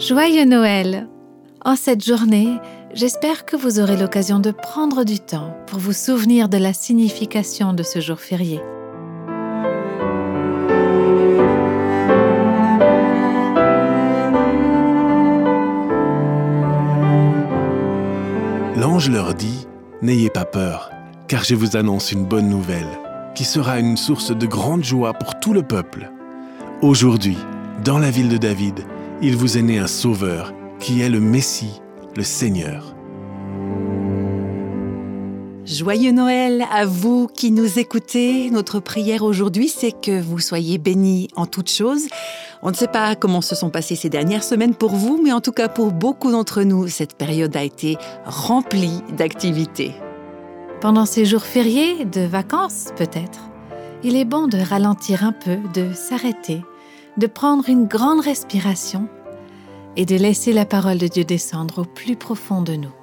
Joyeux Noël En cette journée, j'espère que vous aurez l'occasion de prendre du temps pour vous souvenir de la signification de ce jour férié. L'ange leur dit, N'ayez pas peur, car je vous annonce une bonne nouvelle, qui sera une source de grande joie pour tout le peuple. Aujourd'hui, dans la ville de David, il vous est né un Sauveur, qui est le Messie, le Seigneur. Joyeux Noël à vous qui nous écoutez. Notre prière aujourd'hui, c'est que vous soyez bénis en toutes choses. On ne sait pas comment se sont passées ces dernières semaines pour vous, mais en tout cas pour beaucoup d'entre nous, cette période a été remplie d'activités. Pendant ces jours fériés, de vacances peut-être, il est bon de ralentir un peu, de s'arrêter, de prendre une grande respiration et de laisser la parole de Dieu descendre au plus profond de nous.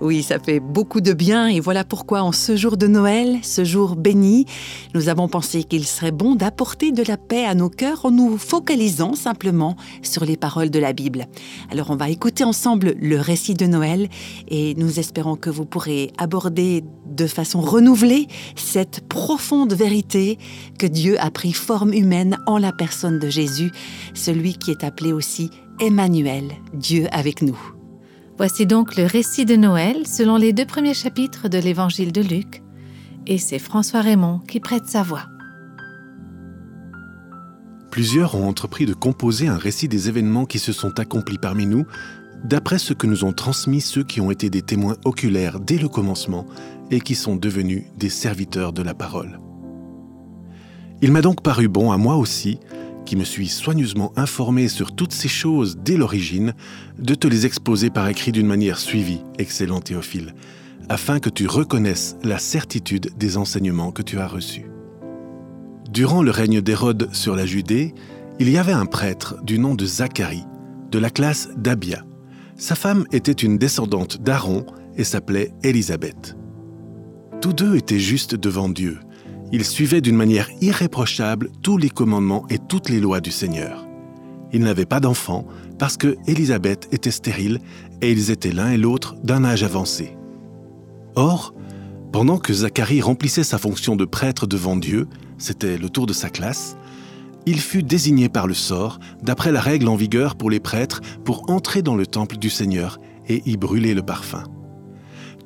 Oui, ça fait beaucoup de bien et voilà pourquoi en ce jour de Noël, ce jour béni, nous avons pensé qu'il serait bon d'apporter de la paix à nos cœurs en nous focalisant simplement sur les paroles de la Bible. Alors on va écouter ensemble le récit de Noël et nous espérons que vous pourrez aborder de façon renouvelée cette profonde vérité que Dieu a pris forme humaine en la personne de Jésus, celui qui est appelé aussi Emmanuel, Dieu avec nous. Voici donc le récit de Noël selon les deux premiers chapitres de l'évangile de Luc, et c'est François Raymond qui prête sa voix. Plusieurs ont entrepris de composer un récit des événements qui se sont accomplis parmi nous, d'après ce que nous ont transmis ceux qui ont été des témoins oculaires dès le commencement et qui sont devenus des serviteurs de la parole. Il m'a donc paru bon à moi aussi qui me suis soigneusement informé sur toutes ces choses dès l'origine, de te les exposer par écrit d'une manière suivie, excellent Théophile, afin que tu reconnaisses la certitude des enseignements que tu as reçus. Durant le règne d'Hérode sur la Judée, il y avait un prêtre du nom de Zacharie, de la classe d'Abia. Sa femme était une descendante d'Aaron et s'appelait Élisabeth. Tous deux étaient justes devant Dieu il suivait d'une manière irréprochable tous les commandements et toutes les lois du Seigneur. Il n'avait pas d'enfant parce que Élisabeth était stérile et ils étaient l'un et l'autre d'un âge avancé. Or, pendant que Zacharie remplissait sa fonction de prêtre devant Dieu, c'était le tour de sa classe, il fut désigné par le sort, d'après la règle en vigueur pour les prêtres, pour entrer dans le temple du Seigneur et y brûler le parfum.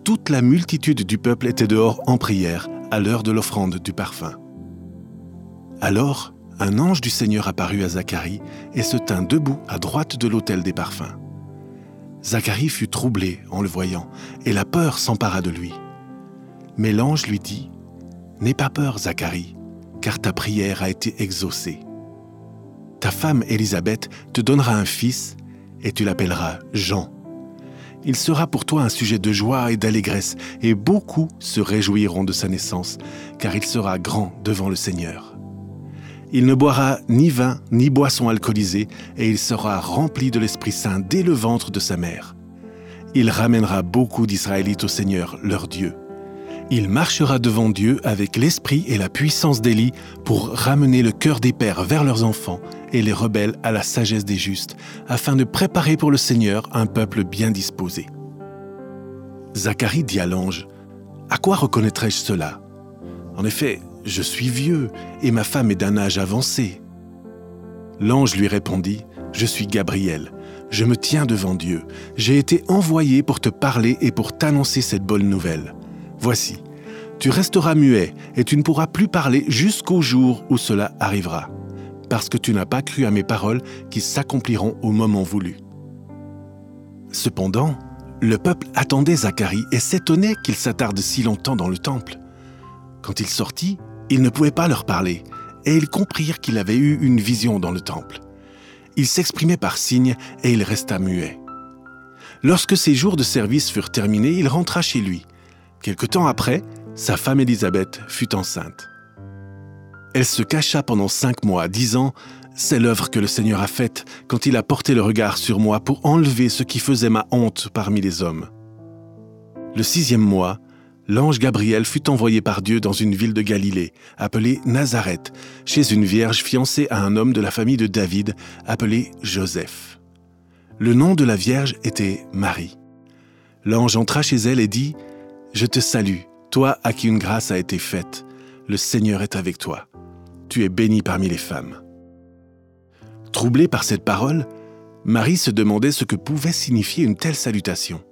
Toute la multitude du peuple était dehors en prière, à l'heure de l'offrande du parfum. Alors, un ange du Seigneur apparut à Zacharie et se tint debout à droite de l'autel des parfums. Zacharie fut troublé en le voyant, et la peur s'empara de lui. Mais l'ange lui dit, N'aie pas peur, Zacharie, car ta prière a été exaucée. Ta femme Élisabeth te donnera un fils, et tu l'appelleras Jean. Il sera pour toi un sujet de joie et d'allégresse, et beaucoup se réjouiront de sa naissance, car il sera grand devant le Seigneur. Il ne boira ni vin ni boisson alcoolisée, et il sera rempli de l'Esprit Saint dès le ventre de sa mère. Il ramènera beaucoup d'Israélites au Seigneur, leur Dieu. Il marchera devant Dieu avec l'esprit et la puissance d'Élie pour ramener le cœur des pères vers leurs enfants et les rebelles à la sagesse des justes, afin de préparer pour le Seigneur un peuple bien disposé. Zacharie dit à l'ange, À quoi reconnaîtrai-je cela? En effet, je suis vieux et ma femme est d'un âge avancé. L'ange lui répondit, Je suis Gabriel, je me tiens devant Dieu, j'ai été envoyé pour te parler et pour t'annoncer cette bonne nouvelle. Voici, tu resteras muet et tu ne pourras plus parler jusqu'au jour où cela arrivera, parce que tu n'as pas cru à mes paroles qui s'accompliront au moment voulu. Cependant, le peuple attendait Zacharie et s'étonnait qu'il s'attarde si longtemps dans le temple. Quand il sortit, il ne pouvait pas leur parler, et ils comprirent qu'il avait eu une vision dans le temple. Il s'exprimait par signes et il resta muet. Lorsque ses jours de service furent terminés, il rentra chez lui. Quelque temps après, sa femme Élisabeth fut enceinte. Elle se cacha pendant cinq mois, disant C'est l'œuvre que le Seigneur a faite quand il a porté le regard sur moi pour enlever ce qui faisait ma honte parmi les hommes. Le sixième mois, l'ange Gabriel fut envoyé par Dieu dans une ville de Galilée, appelée Nazareth, chez une vierge fiancée à un homme de la famille de David, appelé Joseph. Le nom de la Vierge était Marie. L'ange entra chez elle et dit, Je te salue, toi à qui une grâce a été faite. Le Seigneur est avec toi. Tu es bénie parmi les femmes. Troublée par cette parole, Marie se demandait ce que pouvait signifier une telle salutation.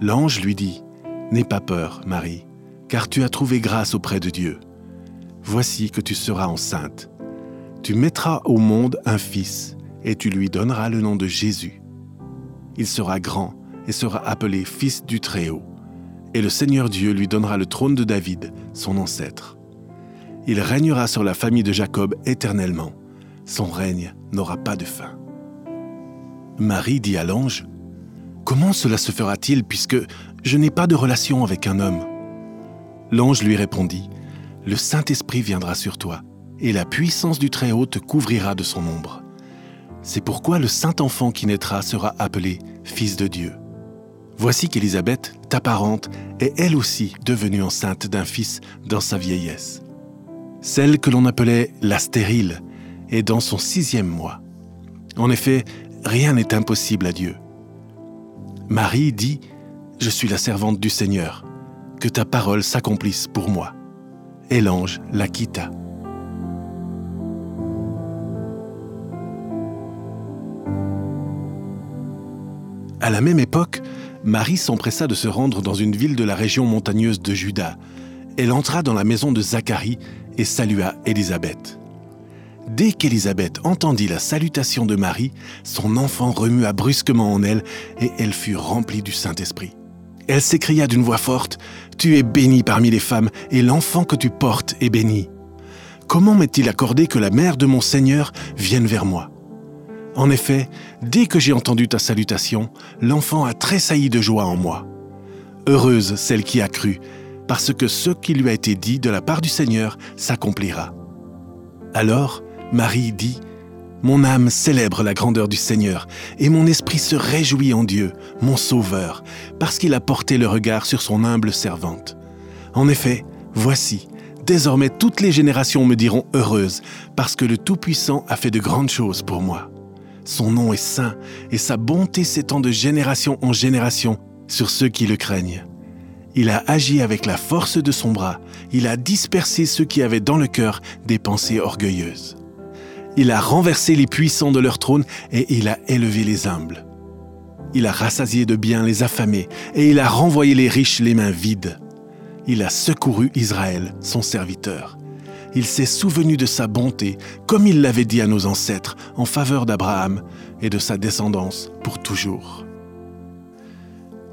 L'ange lui dit, N'aie pas peur, Marie, car tu as trouvé grâce auprès de Dieu. Voici que tu seras enceinte. Tu mettras au monde un fils, et tu lui donneras le nom de Jésus. Il sera grand et sera appelé Fils du Très-Haut, et le Seigneur Dieu lui donnera le trône de David, son ancêtre. Il régnera sur la famille de Jacob éternellement. Son règne n'aura pas de fin. Marie dit à l'ange, Comment cela se fera-t-il puisque je n'ai pas de relation avec un homme? L'ange lui répondit, Le Saint-Esprit viendra sur toi, et la puissance du Très-Haut te couvrira de son ombre. C'est pourquoi le Saint-Enfant qui naîtra sera appelé Fils de Dieu. Voici qu'Élisabeth, ta parente, est elle aussi devenue enceinte d'un fils dans sa vieillesse. Celle que l'on appelait la stérile est dans son sixième mois. En effet, rien n'est impossible à Dieu. Marie dit, Je suis la servante du Seigneur, que ta parole s'accomplisse pour moi. Et l'ange la quitta. À la même époque, Marie s'empressa de se rendre dans une ville de la région montagneuse de Juda. Elle entra dans la maison de Zacharie et salua Élisabeth. Dès qu'Élisabeth entendit la salutation de Marie, son enfant remua brusquement en elle et elle fut remplie du Saint-Esprit. Elle s'écria d'une voix forte, Tu es bénie parmi les femmes et l'enfant que tu portes est béni. Comment m'est-il accordé que la mère de mon Seigneur vienne vers moi? En effet, dès que j'ai entendu ta salutation, l'enfant a tressailli de joie en moi. Heureuse celle qui a cru, parce que ce qui lui a été dit de la part du Seigneur s'accomplira. Alors, Marie dit, Mon âme célèbre la grandeur du Seigneur, et mon esprit se réjouit en Dieu, mon Sauveur, parce qu'il a porté le regard sur son humble servante. En effet, voici, désormais toutes les générations me diront heureuse, parce que le Tout-Puissant a fait de grandes choses pour moi. Son nom est saint, et sa bonté s'étend de génération en génération sur ceux qui le craignent. Il a agi avec la force de son bras, il a dispersé ceux qui avaient dans le cœur des pensées orgueilleuses. Il a renversé les puissants de leur trône et il a élevé les humbles. Il a rassasié de biens les affamés et il a renvoyé les riches les mains vides. Il a secouru Israël, son serviteur. Il s'est souvenu de sa bonté, comme il l'avait dit à nos ancêtres, en faveur d'Abraham et de sa descendance pour toujours.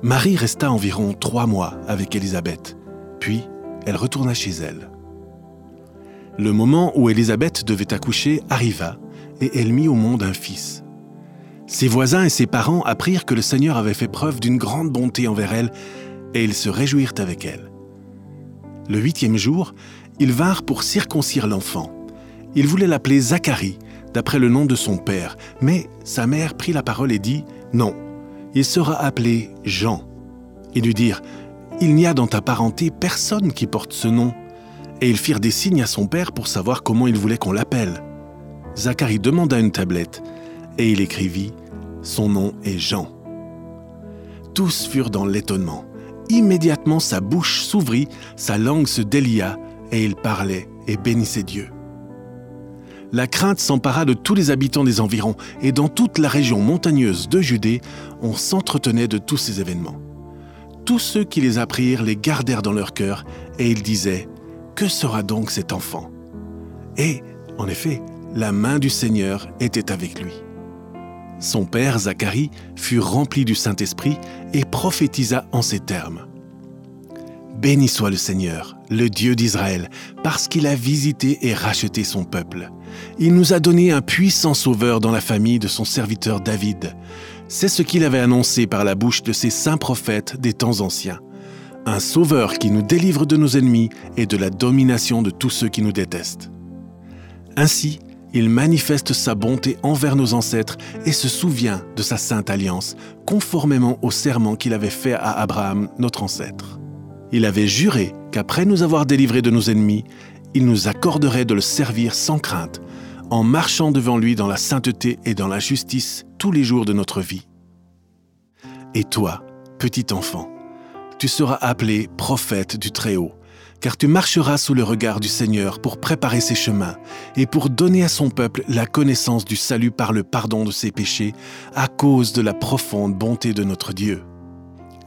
Marie resta environ trois mois avec Élisabeth, puis elle retourna chez elle. Le moment où Élisabeth devait accoucher arriva, et elle mit au monde un fils. Ses voisins et ses parents apprirent que le Seigneur avait fait preuve d'une grande bonté envers elle, et ils se réjouirent avec elle. Le huitième jour, ils vinrent pour circoncire l'enfant. Ils voulaient l'appeler Zacharie, d'après le nom de son père, mais sa mère prit la parole et dit, Non, il sera appelé Jean. Ils lui dirent, Il n'y a dans ta parenté personne qui porte ce nom et ils firent des signes à son père pour savoir comment il voulait qu'on l'appelle. Zacharie demanda une tablette, et il écrivit Son nom est Jean. Tous furent dans l'étonnement. Immédiatement sa bouche s'ouvrit, sa langue se délia, et il parlait et bénissait Dieu. La crainte s'empara de tous les habitants des environs, et dans toute la région montagneuse de Judée, on s'entretenait de tous ces événements. Tous ceux qui les apprirent les gardèrent dans leur cœur, et ils disaient que sera donc cet enfant? Et, en effet, la main du Seigneur était avec lui. Son père, Zacharie, fut rempli du Saint-Esprit et prophétisa en ces termes. Béni soit le Seigneur, le Dieu d'Israël, parce qu'il a visité et racheté son peuple. Il nous a donné un puissant sauveur dans la famille de son serviteur David. C'est ce qu'il avait annoncé par la bouche de ses saints prophètes des temps anciens un sauveur qui nous délivre de nos ennemis et de la domination de tous ceux qui nous détestent. Ainsi, il manifeste sa bonté envers nos ancêtres et se souvient de sa sainte alliance, conformément au serment qu'il avait fait à Abraham, notre ancêtre. Il avait juré qu'après nous avoir délivrés de nos ennemis, il nous accorderait de le servir sans crainte, en marchant devant lui dans la sainteté et dans la justice tous les jours de notre vie. Et toi, petit enfant, tu seras appelé prophète du Très-Haut, car tu marcheras sous le regard du Seigneur pour préparer ses chemins et pour donner à son peuple la connaissance du salut par le pardon de ses péchés à cause de la profonde bonté de notre Dieu.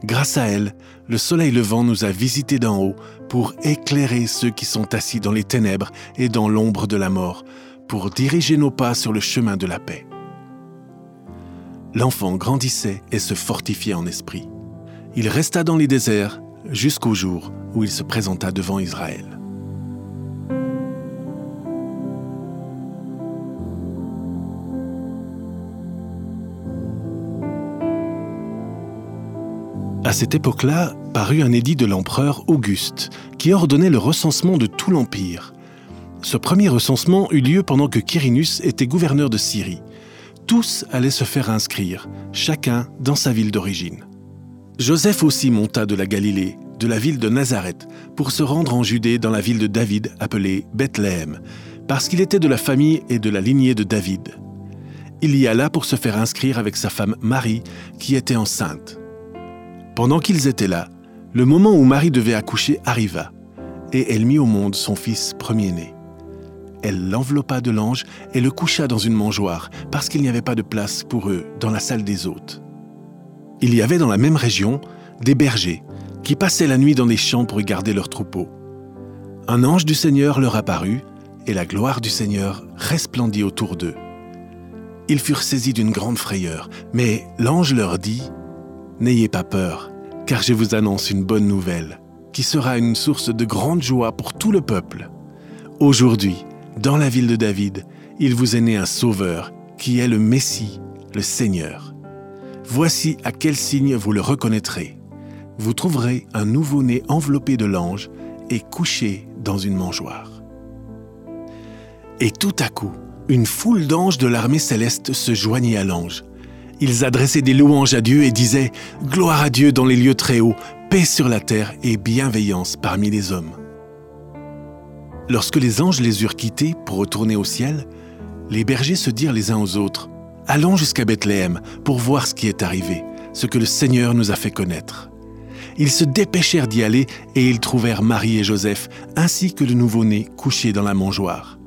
Grâce à elle, le soleil levant nous a visités d'en haut pour éclairer ceux qui sont assis dans les ténèbres et dans l'ombre de la mort, pour diriger nos pas sur le chemin de la paix. L'enfant grandissait et se fortifiait en esprit. Il resta dans les déserts jusqu'au jour où il se présenta devant Israël. À cette époque-là, parut un édit de l'empereur Auguste qui ordonnait le recensement de tout l'Empire. Ce premier recensement eut lieu pendant que Quirinus était gouverneur de Syrie. Tous allaient se faire inscrire, chacun dans sa ville d'origine. Joseph aussi monta de la Galilée, de la ville de Nazareth, pour se rendre en Judée dans la ville de David appelée Bethléem, parce qu'il était de la famille et de la lignée de David. Il y alla pour se faire inscrire avec sa femme Marie, qui était enceinte. Pendant qu'ils étaient là, le moment où Marie devait accoucher arriva, et elle mit au monde son fils premier-né. Elle l'enveloppa de l'ange et le coucha dans une mangeoire, parce qu'il n'y avait pas de place pour eux dans la salle des hôtes. Il y avait dans la même région des bergers qui passaient la nuit dans les champs pour y garder leurs troupeaux. Un ange du Seigneur leur apparut, et la gloire du Seigneur resplendit autour d'eux. Ils furent saisis d'une grande frayeur, mais l'ange leur dit, N'ayez pas peur, car je vous annonce une bonne nouvelle, qui sera une source de grande joie pour tout le peuple. Aujourd'hui, dans la ville de David, il vous est né un Sauveur, qui est le Messie, le Seigneur. Voici à quel signe vous le reconnaîtrez. Vous trouverez un nouveau-né enveloppé de l'ange et couché dans une mangeoire. Et tout à coup, une foule d'anges de l'armée céleste se joignit à l'ange. Ils adressaient des louanges à Dieu et disaient ⁇ Gloire à Dieu dans les lieux très hauts, paix sur la terre et bienveillance parmi les hommes ⁇ Lorsque les anges les eurent quittés pour retourner au ciel, les bergers se dirent les uns aux autres ⁇ Allons jusqu'à Bethléem pour voir ce qui est arrivé, ce que le Seigneur nous a fait connaître. Ils se dépêchèrent d'y aller et ils trouvèrent Marie et Joseph ainsi que le nouveau-né couché dans la mangeoire.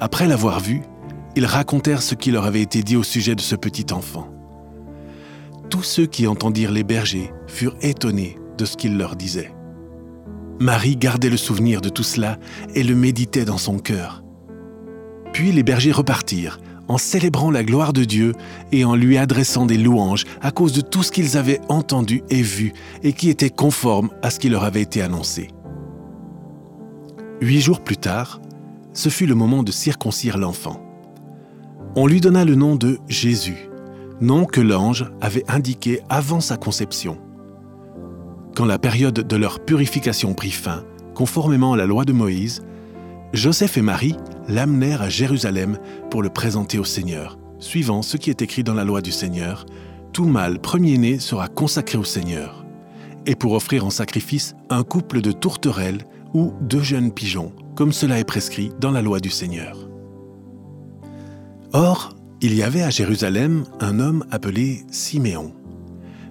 Après l'avoir vu, ils racontèrent ce qui leur avait été dit au sujet de ce petit enfant. Tous ceux qui entendirent les bergers furent étonnés de ce qu'il leur disait. Marie gardait le souvenir de tout cela et le méditait dans son cœur. Puis les bergers repartirent, en célébrant la gloire de Dieu et en lui adressant des louanges à cause de tout ce qu'ils avaient entendu et vu et qui était conforme à ce qui leur avait été annoncé. Huit jours plus tard, ce fut le moment de circoncire l'enfant on lui donna le nom de Jésus, nom que l'ange avait indiqué avant sa conception. Quand la période de leur purification prit fin, conformément à la loi de Moïse, Joseph et Marie l'amenèrent à Jérusalem pour le présenter au Seigneur, suivant ce qui est écrit dans la loi du Seigneur, tout mâle premier-né sera consacré au Seigneur, et pour offrir en sacrifice un couple de tourterelles ou deux jeunes pigeons, comme cela est prescrit dans la loi du Seigneur. Or, il y avait à Jérusalem un homme appelé Siméon.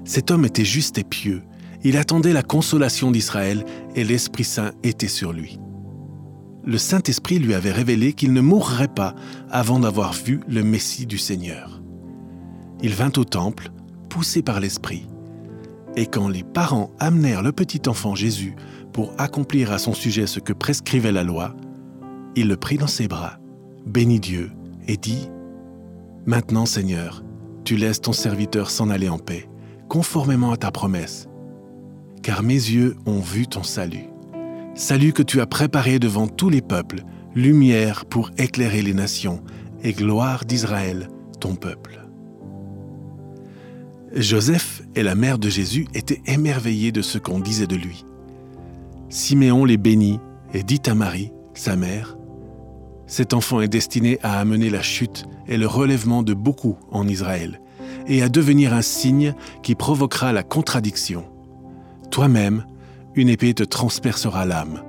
Cet homme était juste et pieux, il attendait la consolation d'Israël et l'Esprit Saint était sur lui. Le Saint-Esprit lui avait révélé qu'il ne mourrait pas avant d'avoir vu le Messie du Seigneur. Il vint au temple, poussé par l'Esprit. Et quand les parents amenèrent le petit enfant Jésus pour accomplir à son sujet ce que prescrivait la loi, il le prit dans ses bras, bénit Dieu et dit, Maintenant Seigneur, tu laisses ton serviteur s'en aller en paix, conformément à ta promesse, car mes yeux ont vu ton salut. Salut que tu as préparé devant tous les peuples, lumière pour éclairer les nations, et gloire d'Israël, ton peuple. Joseph et la mère de Jésus étaient émerveillés de ce qu'on disait de lui. Siméon les bénit et dit à Marie, sa mère, cet enfant est destiné à amener la chute et le relèvement de beaucoup en Israël, et à devenir un signe qui provoquera la contradiction. Toi-même, une épée te transpercera l'âme.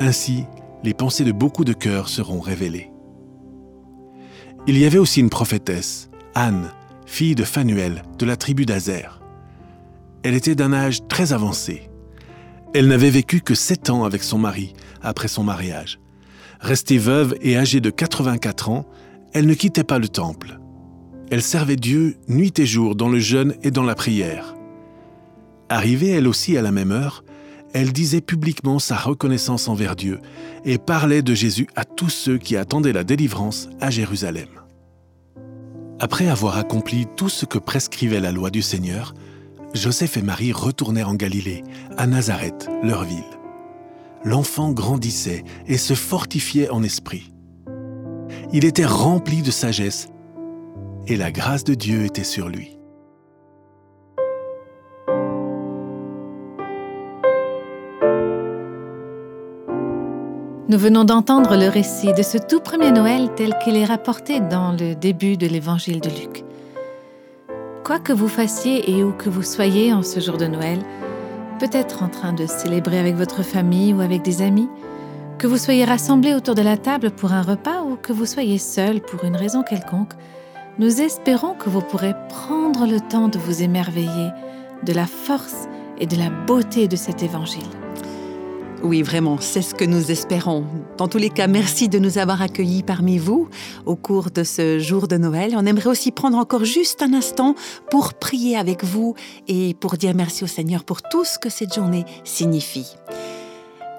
Ainsi, les pensées de beaucoup de cœurs seront révélées. Il y avait aussi une prophétesse, Anne, fille de Phanuel, de la tribu d'Azer. Elle était d'un âge très avancé. Elle n'avait vécu que sept ans avec son mari après son mariage. Restée veuve et âgée de 84 ans, elle ne quittait pas le temple. Elle servait Dieu nuit et jour dans le jeûne et dans la prière. Arrivée elle aussi à la même heure, elle disait publiquement sa reconnaissance envers Dieu et parlait de Jésus à tous ceux qui attendaient la délivrance à Jérusalem. Après avoir accompli tout ce que prescrivait la loi du Seigneur, Joseph et Marie retournèrent en Galilée, à Nazareth, leur ville. L'enfant grandissait et se fortifiait en esprit. Il était rempli de sagesse et la grâce de Dieu était sur lui. Nous venons d'entendre le récit de ce tout premier Noël tel qu'il est rapporté dans le début de l'évangile de Luc. Quoi que vous fassiez et où que vous soyez en ce jour de Noël, peut-être en train de célébrer avec votre famille ou avec des amis, que vous soyez rassemblés autour de la table pour un repas ou que vous soyez seul pour une raison quelconque, nous espérons que vous pourrez prendre le temps de vous émerveiller de la force et de la beauté de cet évangile. Oui, vraiment, c'est ce que nous espérons. Dans tous les cas, merci de nous avoir accueillis parmi vous au cours de ce jour de Noël. On aimerait aussi prendre encore juste un instant pour prier avec vous et pour dire merci au Seigneur pour tout ce que cette journée signifie.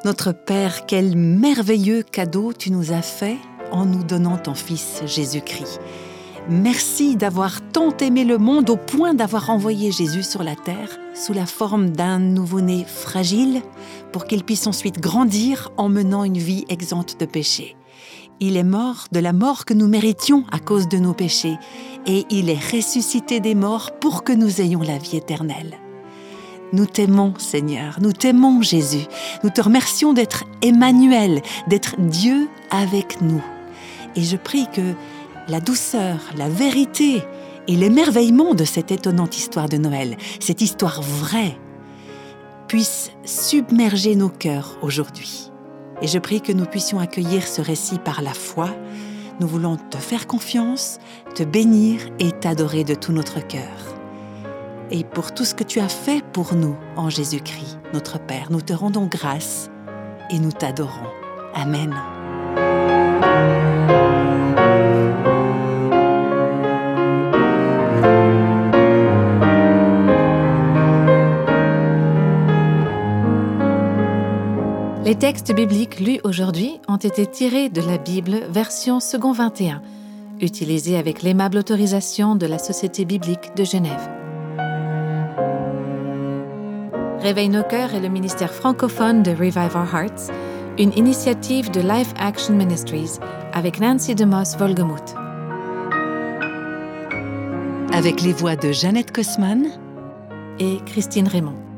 Notre Père, quel merveilleux cadeau tu nous as fait en nous donnant ton Fils Jésus-Christ. Merci d'avoir tant aimé le monde au point d'avoir envoyé Jésus sur la terre sous la forme d'un nouveau-né fragile pour qu'il puisse ensuite grandir en menant une vie exempte de péché. Il est mort de la mort que nous méritions à cause de nos péchés et il est ressuscité des morts pour que nous ayons la vie éternelle. Nous t'aimons Seigneur, nous t'aimons Jésus, nous te remercions d'être Emmanuel, d'être Dieu avec nous. Et je prie que la douceur, la vérité et l'émerveillement de cette étonnante histoire de Noël, cette histoire vraie, puissent submerger nos cœurs aujourd'hui. Et je prie que nous puissions accueillir ce récit par la foi. Nous voulons te faire confiance, te bénir et t'adorer de tout notre cœur. Et pour tout ce que tu as fait pour nous en Jésus-Christ, notre Père, nous te rendons grâce et nous t'adorons. Amen. Les textes bibliques lus aujourd'hui ont été tirés de la Bible version second 21, utilisée avec l'aimable autorisation de la Société biblique de Genève. Réveille nos cœurs est le ministère francophone de Revive Our Hearts, une initiative de Life Action Ministries avec Nancy DeMoss Volgemuth. Avec les voix de Jeannette Kosman et Christine Raymond.